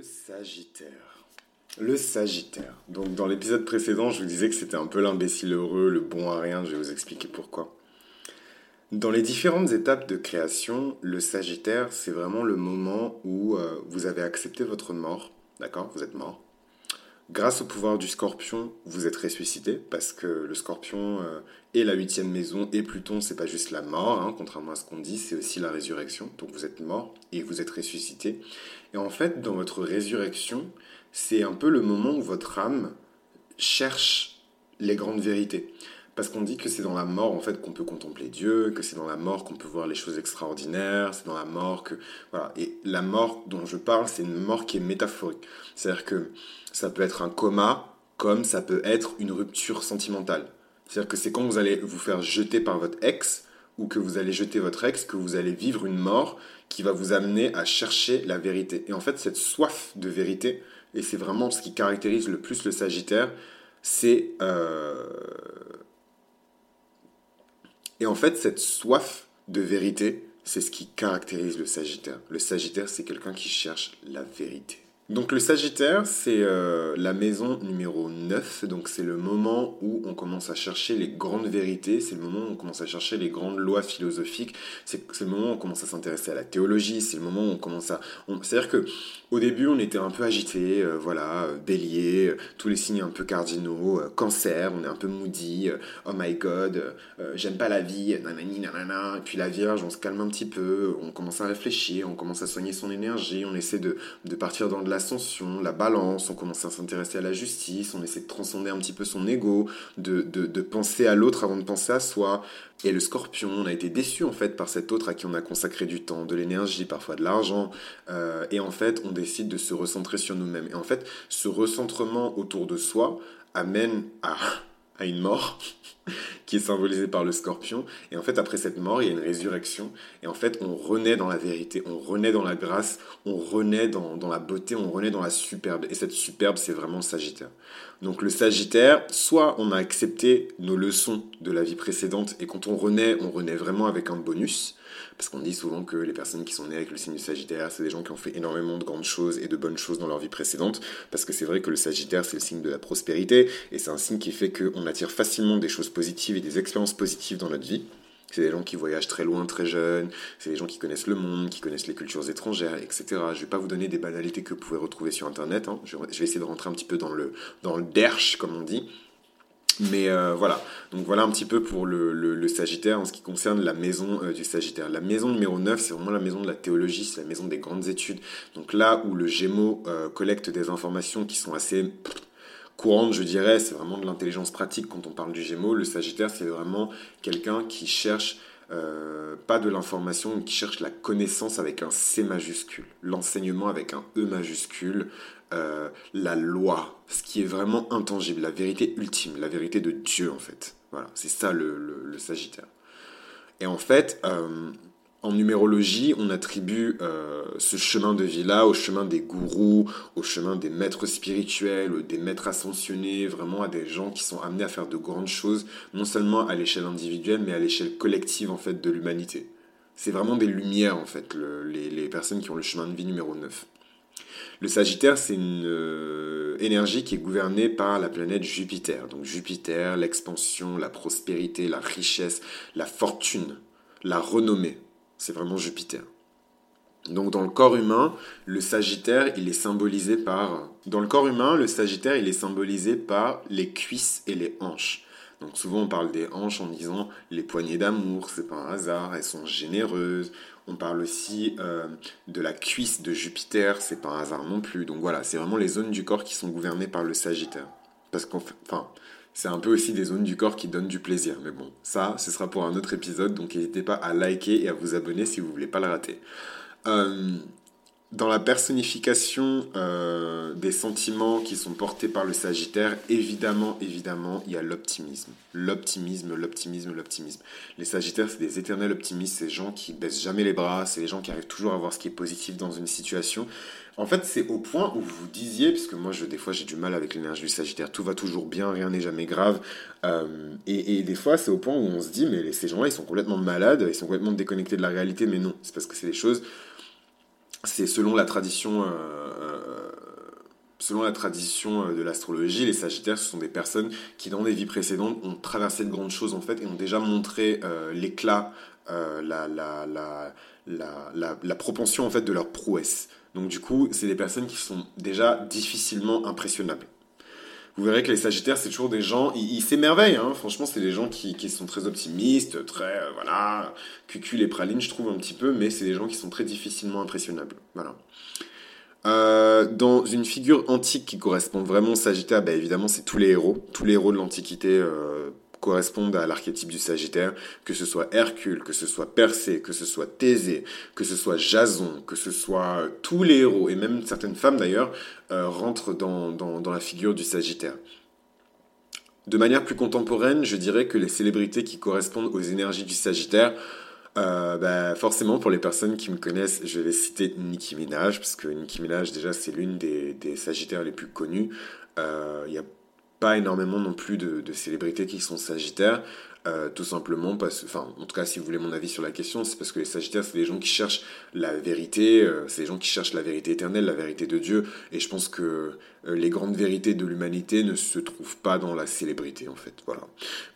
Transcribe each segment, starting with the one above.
Le Sagittaire. Le Sagittaire. Donc dans l'épisode précédent, je vous disais que c'était un peu l'imbécile heureux, le bon à rien, je vais vous expliquer pourquoi. Dans les différentes étapes de création, le Sagittaire, c'est vraiment le moment où euh, vous avez accepté votre mort, d'accord? Vous êtes mort. Grâce au pouvoir du scorpion, vous êtes ressuscité, parce que le scorpion euh, et la huitième maison et Pluton, c'est pas juste la mort, hein, contrairement à ce qu'on dit, c'est aussi la résurrection. Donc vous êtes mort et vous êtes ressuscité. Et en fait, dans votre résurrection, c'est un peu le moment où votre âme cherche les grandes vérités. Parce qu'on dit que c'est dans la mort en fait qu'on peut contempler Dieu, que c'est dans la mort qu'on peut voir les choses extraordinaires, c'est dans la mort que voilà. Et la mort dont je parle, c'est une mort qui est métaphorique. C'est-à-dire que ça peut être un coma, comme ça peut être une rupture sentimentale. C'est-à-dire que c'est quand vous allez vous faire jeter par votre ex ou que vous allez jeter votre ex que vous allez vivre une mort qui va vous amener à chercher la vérité. Et en fait, cette soif de vérité, et c'est vraiment ce qui caractérise le plus le Sagittaire, c'est euh, et en fait, cette soif de vérité, c'est ce qui caractérise le Sagittaire. Le Sagittaire, c'est quelqu'un qui cherche la vérité. Donc le Sagittaire, c'est euh, la maison numéro 9, donc c'est le moment où on commence à chercher les grandes vérités, c'est le moment où on commence à chercher les grandes lois philosophiques, c'est le moment où on commence à s'intéresser à la théologie, c'est le moment où on commence à... C'est-à-dire que au début, on était un peu agité, euh, voilà, euh, bélier, tous les signes un peu cardinaux, cancer, on est un peu moody, oh my god, j'aime pas la vie, nanani, nanana, et puis la Vierge, on se calme un petit peu, on commence à réfléchir, on commence à soigner son énergie, on essaie de, de partir dans de la l'ascension, la balance, on commence à s'intéresser à la justice, on essaie de transcender un petit peu son ego, de, de, penser à l'autre avant de penser à soi. Et le scorpion, on a été déçu en fait par cet autre à qui on a consacré du temps, de l'énergie, parfois de l'argent. Euh, et en fait, on décide de se recentrer sur nous-mêmes. Et en fait, ce recentrement autour de soi amène à, à une mort. qui est symbolisé par le scorpion. Et en fait, après cette mort, il y a une résurrection. Et en fait, on renaît dans la vérité, on renaît dans la grâce, on renaît dans, dans la beauté, on renaît dans la superbe. Et cette superbe, c'est vraiment Sagittaire. Donc le Sagittaire, soit on a accepté nos leçons de la vie précédente, et quand on renaît, on renaît vraiment avec un bonus. Parce qu'on dit souvent que les personnes qui sont nées avec le signe du Sagittaire, c'est des gens qui ont fait énormément de grandes choses et de bonnes choses dans leur vie précédente. Parce que c'est vrai que le Sagittaire, c'est le signe de la prospérité. Et c'est un signe qui fait qu'on attire facilement des choses positives et des expériences positives dans notre vie. C'est des gens qui voyagent très loin, très jeunes, c'est des gens qui connaissent le monde, qui connaissent les cultures étrangères, etc. Je ne vais pas vous donner des banalités que vous pouvez retrouver sur Internet. Hein. Je, vais essayer de rentrer un petit peu dans le, dans le derche, comme on dit. Mais euh, voilà, donc voilà un petit peu pour le, Sagittaire en ce qui concerne la maison euh, du Sagittaire. La maison numéro 9, c'est vraiment la maison de la théologie, c'est la maison des grandes études. Donc là où le Gémeaux euh, collecte des informations qui sont assez courantes, je dirais, c'est vraiment de l'intelligence pratique quand on parle du Gémeaux. Le Sagittaire, c'est vraiment quelqu'un qui cherche pas de l'information, qui cherche la connaissance avec un C majuscule, l'enseignement avec un E majuscule, euh, la loi, ce qui est vraiment intangible, la vérité ultime, la vérité de Dieu en fait. Voilà, c'est ça le, Sagittaire. Et en fait, euh, en numérologie, on attribue euh, ce chemin de vie-là au chemin des gourous, au chemin des maîtres spirituels, des maîtres ascensionnés, vraiment à des gens qui sont amenés à faire de grandes choses, non seulement à l'échelle individuelle, mais à l'échelle collective en fait de l'humanité. C'est vraiment des lumières en fait, les, personnes qui ont le chemin de vie numéro 9. Le Sagittaire, c'est une euh, énergie qui est gouvernée par la planète Jupiter. Donc Jupiter, l'expansion, la prospérité, la richesse, la fortune, la renommée. C'est vraiment Jupiter. Donc dans le corps humain, le Sagittaire, il est symbolisé par... Dans le corps humain, le Sagittaire, il est symbolisé par les cuisses et les hanches. Donc souvent on parle des hanches en disant les poignées d'amour, c'est pas un hasard, elles sont généreuses. On parle aussi euh, de la cuisse de Jupiter, c'est pas un hasard non plus. Donc voilà, c'est vraiment les zones du corps qui sont gouvernées par le Sagittaire. Parce qu'en enfin, c'est un peu aussi des zones du corps qui donnent du plaisir. Mais bon, ça, ce sera pour un autre épisode, donc n'hésitez pas à liker et à vous abonner si vous voulez pas le rater. Euh, dans la personnification euh, des sentiments qui sont portés par le Sagittaire, évidemment, évidemment, il y a l'optimisme. L'optimisme, l'optimisme, l'optimisme. Les Sagittaires, c'est des éternels optimistes, c'est des gens qui baissent jamais les bras, c'est des gens qui arrivent toujours à voir ce qui est positif dans une situation. En fait, c'est au point où vous disiez, puisque moi, des fois, j'ai du mal avec l'énergie du Sagittaire, tout va toujours bien, rien n'est jamais grave. Euh, et, des fois, c'est au point où on se dit, mais ces gens-là, ils sont complètement malades, ils sont complètement déconnectés de la réalité, mais non, c'est parce que c'est des choses c'est selon la tradition euh, euh, euh, de l'astrologie, les Sagittaires, ce sont des personnes qui, dans des vies précédentes, ont traversé de grandes choses en fait et ont déjà montré l'éclat, la, la, la, la, propension en fait de leur prouesse. Donc du coup, c'est des personnes qui sont déjà difficilement impressionnables. Vous verrez que les Sagittaires, c'est toujours des gens, ils, s'émerveillent, hein. franchement, c'est des gens qui, sont très optimistes, très, voilà, cucu les pralines, je trouve un petit peu, mais c'est des gens qui sont très difficilement impressionnables. Voilà. Euh, dans une figure antique qui correspond vraiment au Sagittaire, bah, évidemment, c'est tous les héros. Tous les héros de l'Antiquité euh, correspondent à l'archétype du Sagittaire, que ce soit Hercule, que ce soit Persée, que ce soit Thésée, que ce soit Jason, que ce soit tous les héros, et même certaines femmes d'ailleurs, euh, rentrent dans, la figure du Sagittaire. De manière plus contemporaine, je dirais que les célébrités qui correspondent aux énergies du Sagittaire euh, bah, forcément, pour les personnes qui me connaissent, je vais citer Nicki Minaj, parce que Nicki Minaj, déjà, c'est l'une des, Sagittaires les plus connus. Euh, pas énormément non plus de, célébrités qui sont Sagittaires. Euh, tout simplement parce enfin en tout cas si vous voulez mon avis sur la question c'est parce que les sagittaires c'est des gens qui cherchent la vérité euh, c'est des gens qui cherchent la vérité éternelle la vérité de Dieu et je pense que euh, les grandes vérités de l'humanité ne se trouvent pas dans la célébrité en fait voilà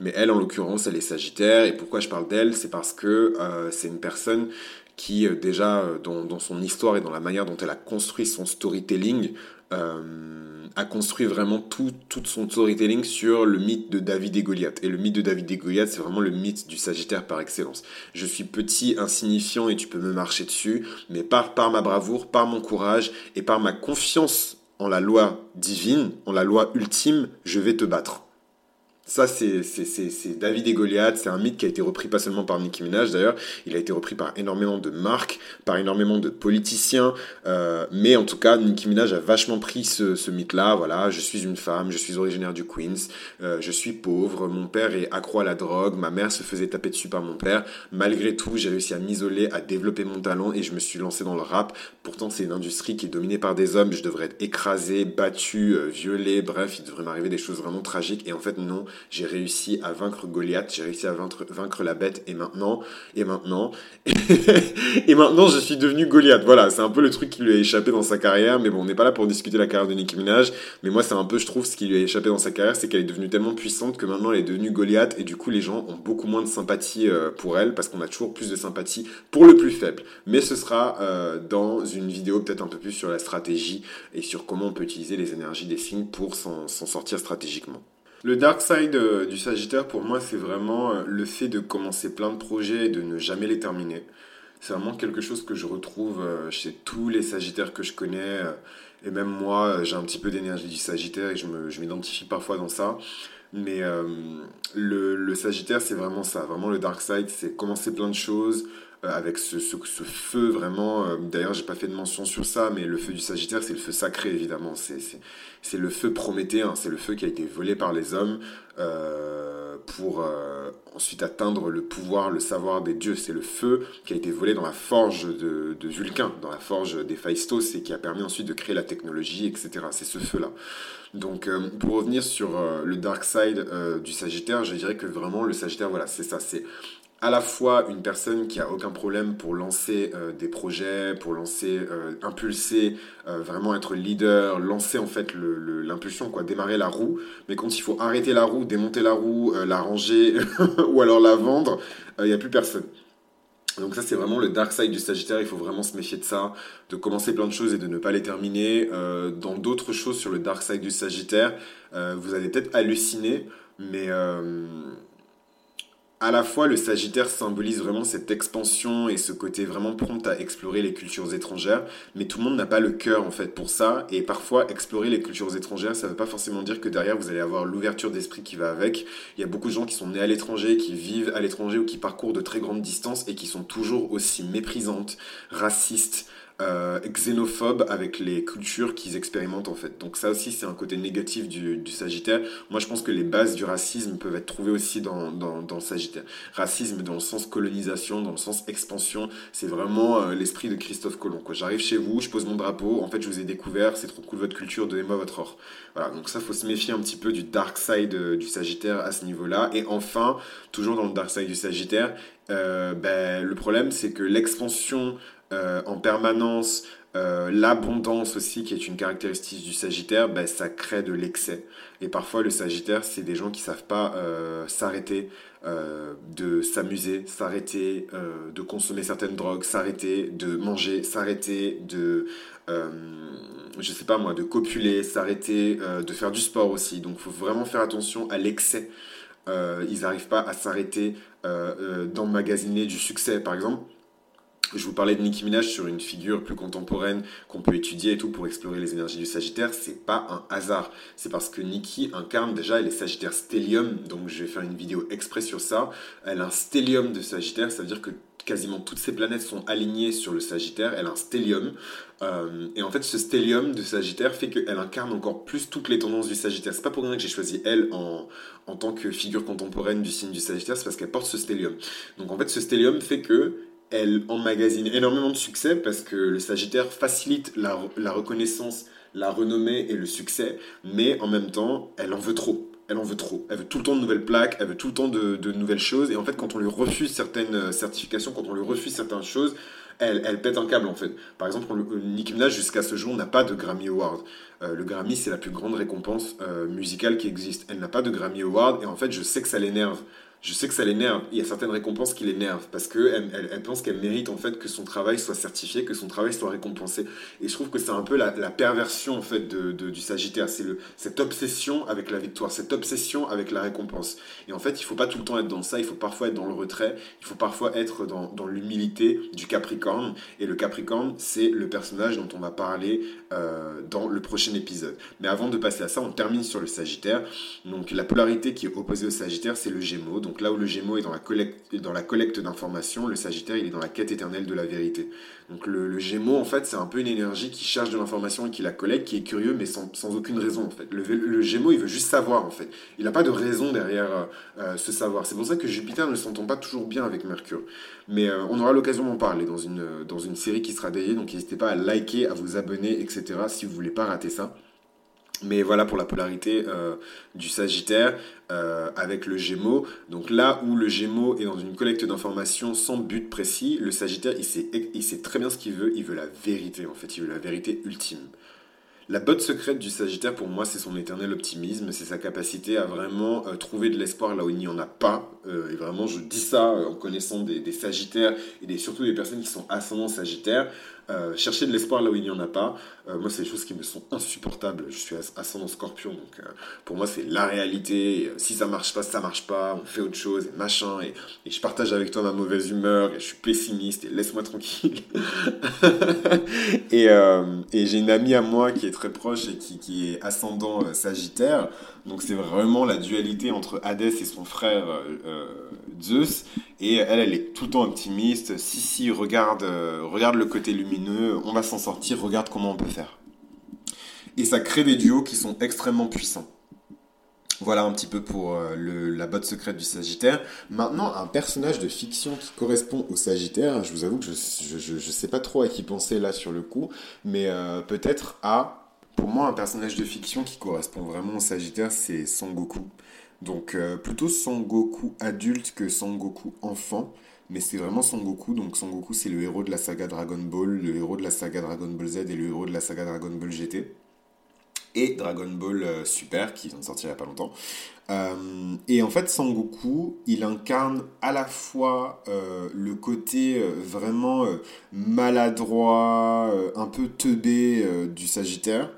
mais elle en l'occurrence elle est sagittaire et pourquoi je parle d'elle? C'est parce que c'est une personne qui déjà dans, dans, son histoire et dans la manière dont elle a construit son storytelling euh, a construit vraiment tout, tout son storytelling sur le mythe de David et Goliath. Et le mythe de David et Goliath, c'est vraiment le mythe du Sagittaire par excellence. Je suis petit, insignifiant et tu peux me marcher dessus, mais par, par ma bravoure, par mon courage et par ma confiance en la loi divine, en la loi ultime, je vais te battre. Ça, c'est David et Goliath. C'est un mythe qui a été repris pas seulement par Nicki Minaj d'ailleurs, il a été repris par énormément de marques, par énormément de politiciens. Euh, mais en tout cas, Nicki Minaj a vachement pris ce, ce mythe-là. Voilà, je suis une femme, je suis originaire du Queens, euh, je suis pauvre, mon père est accro à la drogue, ma mère se faisait taper dessus par mon père. Malgré tout, j'ai réussi à m'isoler, à développer mon talent et je me suis lancé dans le rap. Pourtant, c'est une industrie qui est dominée par des hommes. Je devrais être écrasé, battu, euh, violé. Bref, il devrait m'arriver des choses vraiment tragiques. Et en fait, non j'ai réussi à vaincre Goliath, j'ai réussi à vaincre, la bête, et maintenant, et maintenant, et maintenant je suis devenu Goliath. Voilà, c'est un peu le truc qui lui a échappé dans sa carrière, mais bon, on n'est pas là pour discuter la carrière de Nicki Minaj, mais moi c'est un peu, je trouve, ce qui lui a échappé dans sa carrière, c'est qu'elle est devenue tellement puissante que maintenant elle est devenue Goliath, et du coup les gens ont beaucoup moins de sympathie euh, pour elle, parce qu'on a toujours plus de sympathie pour le plus faible. Mais ce sera euh, dans une vidéo peut-être un peu plus sur la stratégie et sur comment on peut utiliser les énergies des signes pour s'en sortir stratégiquement. Le dark side euh, du Sagittaire, pour moi, c'est vraiment euh, le fait de commencer plein de projets et de ne jamais les terminer. C'est vraiment quelque chose que je retrouve euh, chez tous les Sagittaires que je connais. Et même moi, j'ai un petit peu d'énergie du Sagittaire et je m'identifie parfois dans ça. Mais le, le, Sagittaire, c'est vraiment ça. Vraiment, le dark side, c'est commencer plein de choses, avec ce, feu vraiment. D'ailleurs, j'ai pas fait de mention sur ça, mais le feu du Sagittaire, c'est le feu sacré évidemment. C'est le feu prométhéen, c'est le feu qui a été volé par les hommes euh, pour euh, ensuite atteindre le pouvoir, le savoir des dieux. C'est le feu qui a été volé dans la forge de, de Vulcain, dans la forge des Phaistos, et qui a permis ensuite de créer la technologie, etc. C'est ce feu-là. Donc, euh, pour revenir sur le dark side du Sagittaire, je dirais que vraiment le Sagittaire, voilà, c'est ça. C'est à la fois une personne qui a aucun problème pour lancer euh, des projets, pour lancer, euh, impulser, euh, vraiment être leader, lancer en fait l'impulsion, quoi, démarrer la roue. Mais quand il faut arrêter la roue, démonter la roue, la ranger ou alors la vendre, il n'y a plus personne. Donc ça c'est vraiment le dark side du Sagittaire, il faut vraiment se méfier de ça, de commencer plein de choses et de ne pas les terminer. dans d'autres choses sur le dark side du Sagittaire, vous allez peut-être halluciner, mais à la fois le Sagittaire symbolise vraiment cette expansion et ce côté vraiment prompt à explorer les cultures étrangères, mais tout le monde n'a pas le cœur en fait pour ça, et parfois explorer les cultures étrangères, ça ne veut pas forcément dire que derrière vous allez avoir l'ouverture d'esprit qui va avec. Il y a beaucoup de gens qui sont nés à l'étranger, qui vivent à l'étranger ou qui parcourent de très grandes distances et qui sont toujours aussi méprisantes, racistes, euh, xénophobes avec les cultures qu'ils expérimentent en fait. Donc ça aussi c'est un côté négatif du, du, Sagittaire. Moi je pense que les bases du racisme peuvent être trouvées aussi dans, dans, dans le Sagittaire. Racisme dans le sens colonisation, dans le sens expansion, c'est vraiment euh, l'esprit de Christophe Colomb. J'arrive chez vous, je pose mon drapeau, en fait je vous ai découvert, c'est trop cool votre culture, donnez-moi votre or. Voilà, donc ça faut se méfier un petit peu du dark side euh, du Sagittaire à ce niveau-là. Et enfin, toujours dans le dark side du Sagittaire, euh, ben, le problème c'est que l'expansion euh, en permanence, Euh, l'abondance aussi, qui est une caractéristique du Sagittaire, ben, ça crée de l'excès. Et parfois, le Sagittaire, c'est des gens qui savent pas euh, s'arrêter de s'amuser, s'arrêter de consommer certaines drogues, s'arrêter de manger, s'arrêter de, je sais pas moi, de copuler, s'arrêter de faire du sport aussi. Donc, il faut vraiment faire attention à l'excès. ils n'arrivent pas à s'arrêter d'emmagasiner du succès, par exemple je vous parlais de Nicki Minaj sur une figure plus contemporaine qu'on peut étudier et tout pour explorer les énergies du Sagittaire. C'est pas un hasard. C'est parce que Nicki incarne déjà, elle est Sagittaire stellium. Donc je vais faire une vidéo exprès sur ça. Elle a un stellium de Sagittaire. Ça veut dire que quasiment toutes ces planètes sont alignées sur le Sagittaire. Elle a un stellium. Euh, et en fait, ce stellium de Sagittaire fait qu'elle incarne encore plus toutes les tendances du Sagittaire. C'est pas pour rien que j'ai choisi elle en, en tant que figure contemporaine du signe du Sagittaire, c'est parce qu'elle porte ce stellium. Donc en fait, ce stellium fait que elle emmagasine énormément de succès parce que le Sagittaire facilite la, reconnaissance, la renommée et le succès, mais en même temps, elle en veut trop. Elle en veut trop. Elle veut tout le temps de nouvelles plaques, elle veut tout le temps de, nouvelles choses. Et en fait, quand on lui refuse certaines euh, certifications, quand on lui refuse certaines choses, elle, pète un câble en fait. Par exemple, Nicki Minaj jusqu'à ce jour n'a pas de Grammy Award. Euh, le Grammy, c'est la plus grande récompense euh, musicale qui existe. Elle n'a pas de Grammy Award et en fait, je sais que ça l'énerve je sais que ça l'énerve. Il y a certaines récompenses qui l'énervent parce qu'elle elle, elle, pense qu'elle mérite en fait que son travail soit certifié, que son travail soit récompensé. Et je trouve que c'est un peu la, perversion en fait du Sagittaire. C'est cette obsession avec la victoire, cette obsession avec la récompense. Et en fait, il faut pas tout le temps être dans ça. Il faut parfois être dans le retrait. Il faut parfois être dans, l'humilité du Capricorne. Et le Capricorne, c'est le personnage dont on va parler euh, dans le prochain épisode. Mais avant de passer à ça, on termine sur le Sagittaire. Donc la polarité qui est opposée au Sagittaire, c'est le Gémeaux. Là où le Gémeaux est dans la collecte, dans la collecte d'informations, le Sagittaire il est dans la quête éternelle de la vérité. Donc le, Gémeaux en fait c'est un peu une énergie qui cherche de l'information et qui la collecte, qui est curieux mais sans, aucune raison en fait. Le, Gémeaux il veut juste savoir en fait. Il n'a pas de raison derrière euh, euh, ce savoir. C'est pour ça que Jupiter ne s'entend pas toujours bien avec Mercure. Mais euh, on aura l'occasion d'en parler dans une, dans une série qui sera dédiée. Donc n'hésitez pas à liker, à vous abonner, etc. si vous voulez pas rater ça. Mais voilà pour la polarité euh, du Sagittaire euh, avec le Gémeaux. Donc là où le Gémeaux est dans une collecte d'informations sans but précis, le Sagittaire, il sait, il sait très bien ce qu'il veut. Il veut la vérité, en fait. Il veut la vérité ultime. La botte secrète du Sagittaire, pour moi, c'est son éternel optimisme, c'est sa capacité à vraiment euh, trouver de l'espoir là où il n'y en a pas. et vraiment, je dis ça en connaissant des, Sagittaires et surtout des personnes qui sont ascendants Sagittaires. Euh, chercher de l'espoir là où il n'y en a pas. Euh, moi, c'est des choses qui me sont insupportables. Je suis ascendant scorpion, donc euh, pour moi, c'est la réalité. si ça marche pas, ça marche pas. On fait autre chose, et machin. Et, je partage avec toi ma mauvaise humeur, et je suis pessimiste, et laisse-moi tranquille. et, j'ai une amie à moi qui est très proche et qui, qui est ascendant sagittaire. Donc c'est vraiment la dualité entre Hadès et son frère Zeus. Et elle, elle est tout le temps optimiste. Si, si, regarde, regarde le côté lumineux, on va s'en sortir, regarde comment on peut faire. Et ça crée des duos qui sont extrêmement puissants. Voilà un petit peu pour euh, la botte secrète du Sagittaire. Maintenant, un personnage de fiction qui correspond au Sagittaire, je vous avoue que je ne sais pas trop à qui penser là sur le coup, mais euh, peut-être à, pour moi, un personnage de fiction qui correspond vraiment au Sagittaire, c'est Son Goku. Donc euh, plutôt Son Goku adulte que Son Goku enfant. Mais c'est vraiment Son Goku. Donc Son Goku c'est le héros de la saga Dragon Ball, le héros de la saga Dragon Ball Z et le héros de la saga Dragon Ball GT. Et Dragon Ball euh, Super qui vient de sortir il n'y a pas longtemps. Euh, et en fait, Son Goku, il incarne à la fois le côté vraiment maladroit, un peu teubé du Sagittaire,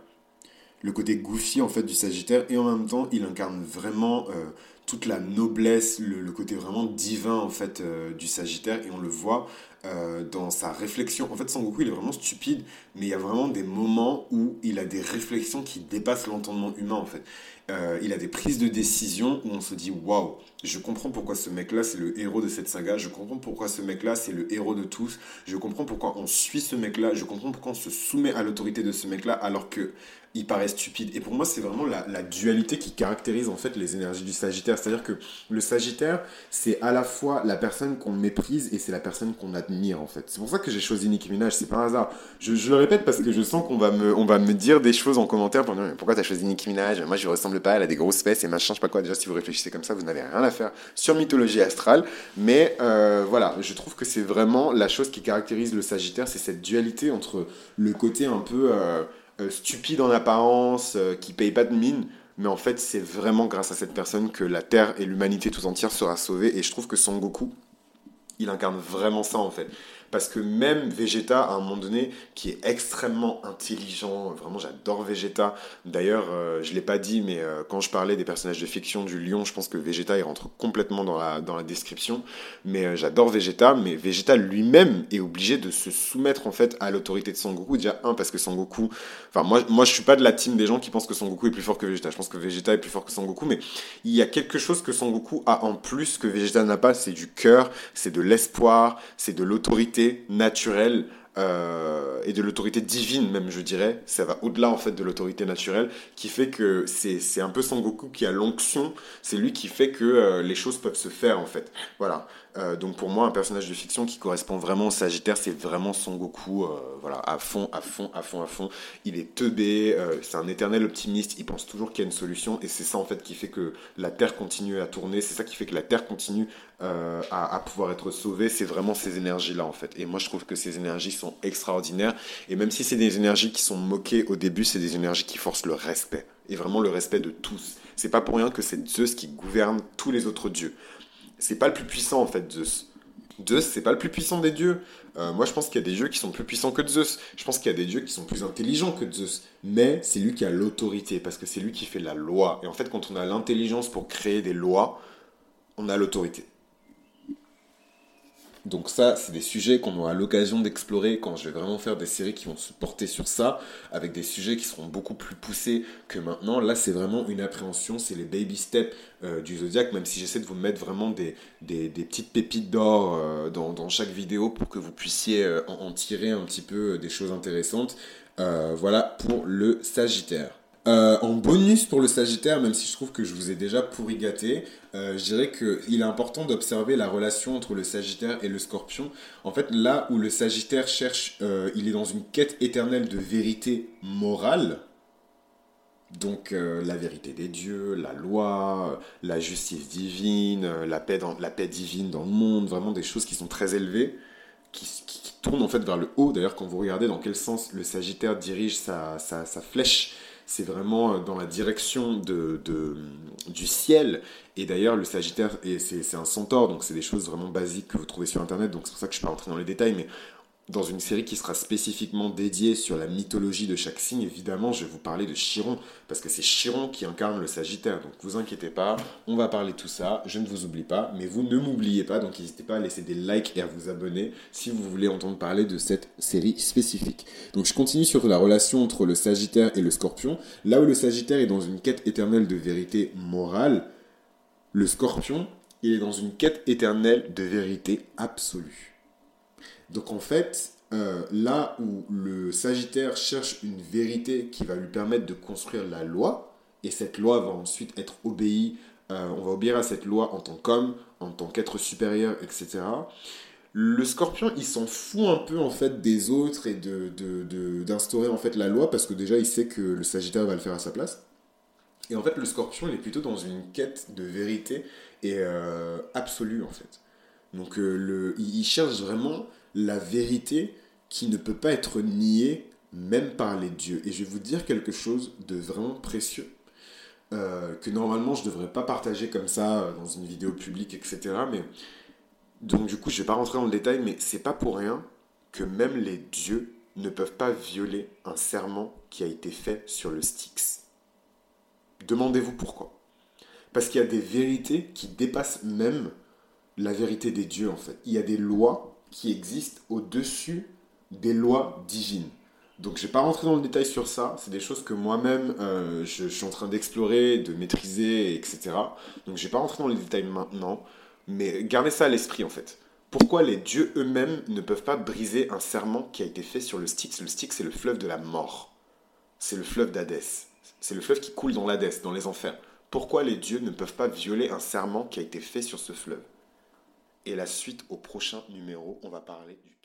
le côté goofy en fait du Sagittaire et en même temps il incarne vraiment euh, toute la noblesse, le, côté vraiment divin en fait euh, du Sagittaire et on le voit euh, dans sa réflexion. En fait, Goku il est vraiment stupide, mais il y a vraiment des moments où il a des réflexions qui dépassent l'entendement humain en fait. Il a des prises de décision où on se dit waouh, je comprends pourquoi ce mec-là c'est le héros de cette saga, je comprends pourquoi ce mec-là c'est le héros de tous, je comprends pourquoi on suit ce mec-là, je comprends pourquoi on se soumet à l'autorité de ce mec-là alors que il paraît stupide. Et pour moi, c'est vraiment la, dualité qui caractérise en fait les énergies du Sagittaire. C'est-à-dire que le Sagittaire, c'est à la fois la personne qu'on méprise et c'est la personne qu'on admire. en fait. C'est pour ça que j'ai choisi Nicki Minaj, c'est pas un hasard. Je, je, le répète parce que je sens qu'on va me, va me dire des choses en commentaire pour dire pourquoi t'as choisi Nicki Minaj? Moi je lui pas, elle a des grosses fesses et machin, je sais pas quoi. Déjà si vous réfléchissez comme ça, vous n'avez rien à faire sur mythologie astrale. Mais euh, voilà, je trouve que c'est vraiment la chose qui caractérise le Sagittaire, c'est cette dualité entre le côté un peu euh, euh, stupide en apparence, qui paye pas de mine mais en fait, c'est vraiment grâce à cette personne que la Terre et l'humanité tout entière sera sauvée. Et je trouve que Son Goku, il incarne vraiment ça en fait. Parce que même Vegeta, à un moment donné, qui est extrêmement intelligent, vraiment j'adore Vegeta. D'ailleurs, euh, je ne l'ai pas dit, mais euh, quand je parlais des personnages de fiction du lion, je pense que Vegeta, il rentre complètement dans la, dans la description. Mais euh, j'adore Vegeta, mais Vegeta lui-même est obligé de se soumettre en fait à l'autorité de Son Goku. Déjà, un, parce que Son Goku... Enfin, moi, moi je suis pas de la team des gens qui pensent que Son Goku est plus fort que Vegeta. Je pense que Vegeta est plus fort que Son Goku, mais il y a quelque chose que Son Goku a en plus que Vegeta n'a pas, c'est du cœur, c'est de l'espoir, c'est de l'autorité naturelle euh, et de l'autorité divine même je dirais. Ça va au-delà en fait de l'autorité naturelle qui fait que c'est un peu Sangoku qui a l'onction. C'est lui qui fait que euh, les choses peuvent se faire en fait. Voilà euh, donc pour moi, un personnage de fiction qui correspond vraiment au Sagittaire, c'est vraiment Son Goku, euh, voilà, à fond, à fond, à fond, à fond. Il est teubé, euh, c'est un éternel optimiste, il pense toujours qu'il y a une solution, et c'est ça en fait qui fait que la Terre continue à tourner, c'est ça qui fait que la Terre continue à, pouvoir être sauvée, c'est vraiment ces énergies-là en fait. Et moi je trouve que ces énergies sont extraordinaires, et même si c'est des énergies qui sont moquées au début, c'est des énergies qui forcent le respect, et vraiment le respect de tous. C'est pas pour rien que c'est Zeus qui gouverne tous les autres dieux c'est pas le plus puissant en fait, Zeus. Zeus, c'est pas le plus puissant des dieux. Euh, moi, je pense qu'il y a des dieux qui sont plus puissants que Zeus. Je pense qu'il y a des dieux qui sont plus intelligents que Zeus. Mais c'est lui qui a l'autorité, parce que c'est lui qui fait la loi. Et en fait, quand on a l'intelligence pour créer des lois, on a l'autorité. Donc ça, c'est des sujets qu'on aura l'occasion d'explorer quand je vais vraiment faire des séries qui vont se porter sur ça, avec des sujets qui seront beaucoup plus poussés que maintenant. Là, c'est vraiment une appréhension, c'est les baby steps euh, du zodiaque, même si j'essaie de vous mettre vraiment des, des, petites pépites d'or euh, dans, dans, chaque vidéo pour que vous puissiez euh, en, tirer un petit peu des choses intéressantes. voilà pour le Sagittaire. Euh, en bonus pour le Sagittaire, même si je trouve que je vous ai déjà pourri gâté, euh, je dirais qu'il est important d'observer la relation entre le Sagittaire et le Scorpion. En fait, là où le Sagittaire cherche, euh, il est dans une quête éternelle de vérité morale. Donc la vérité des dieux, la loi, la justice divine, la paix, dans, la paix divine dans le monde, vraiment des choses qui sont très élevées, qui, tournent en fait vers le haut. D'ailleurs, quand vous regardez dans quel sens le Sagittaire dirige sa, sa flèche, c'est vraiment euh, dans la direction du ciel. Et d'ailleurs, le Sagittaire, c'est un centaure, donc c'est des choses vraiment basiques que vous trouvez sur Internet, donc c'est pour ça que je ne suis pas rentré dans les détails, mais dans une série qui sera spécifiquement dédiée sur la mythologie de chaque signe, évidemment, je vais vous parler de Chiron, parce que c'est Chiron qui incarne le Sagittaire. Donc vous inquiétez pas, on va parler de tout ça, je ne vous oublie pas, mais vous ne m'oubliez pas, donc n'hésitez pas à laisser des likes et à vous abonner si vous voulez entendre parler de cette série spécifique. Donc je continue sur la relation entre le Sagittaire et le Scorpion. Là où le Sagittaire est dans une quête éternelle de vérité morale, le Scorpion, il est dans une quête éternelle de vérité absolue. Donc en fait, euh, là où le Sagittaire cherche une vérité qui va lui permettre de construire la loi, et cette loi va ensuite être obéie, euh, on va obéir à cette loi en tant qu'homme, en tant qu'être supérieur, etc. Le scorpion, il s'en fout un peu en fait des autres et d'instaurer de, en fait la loi parce que déjà il sait que le Sagittaire va le faire à sa place. Et en fait, le scorpion, il est plutôt dans une quête de vérité et euh, absolue en fait. Donc le, il cherche vraiment la vérité qui ne peut pas être niée même par les dieux. Et je vais vous dire quelque chose de vraiment précieux. Euh, que normalement je ne devrais pas partager comme ça euh, dans une vidéo publique, etc. Mais donc du coup je vais pas rentrer dans le détail, mais c'est pas pour rien que même les dieux ne peuvent pas violer un serment qui a été fait sur le Styx. Demandez-vous pourquoi. Parce qu'il y a des vérités qui dépassent même la vérité des dieux en fait. Il y a des lois qui existent au-dessus des lois divines. Donc je vais pas rentrer dans le détail sur ça, c'est des choses que moi-même euh, je, suis en train d'explorer, de maîtriser, etc. Donc je vais pas rentrer dans les détails maintenant, mais gardez ça à l'esprit en fait. Pourquoi les dieux eux-mêmes ne peuvent pas briser un serment qui a été fait sur le Styx? Le Styx c'est le fleuve de la mort. C'est le fleuve d'Hadès. C'est le fleuve qui coule dans l'Hadès, dans les enfers. Pourquoi les dieux ne peuvent pas violer un serment qui a été fait sur ce fleuve? Et la suite au prochain numéro, on va parler du.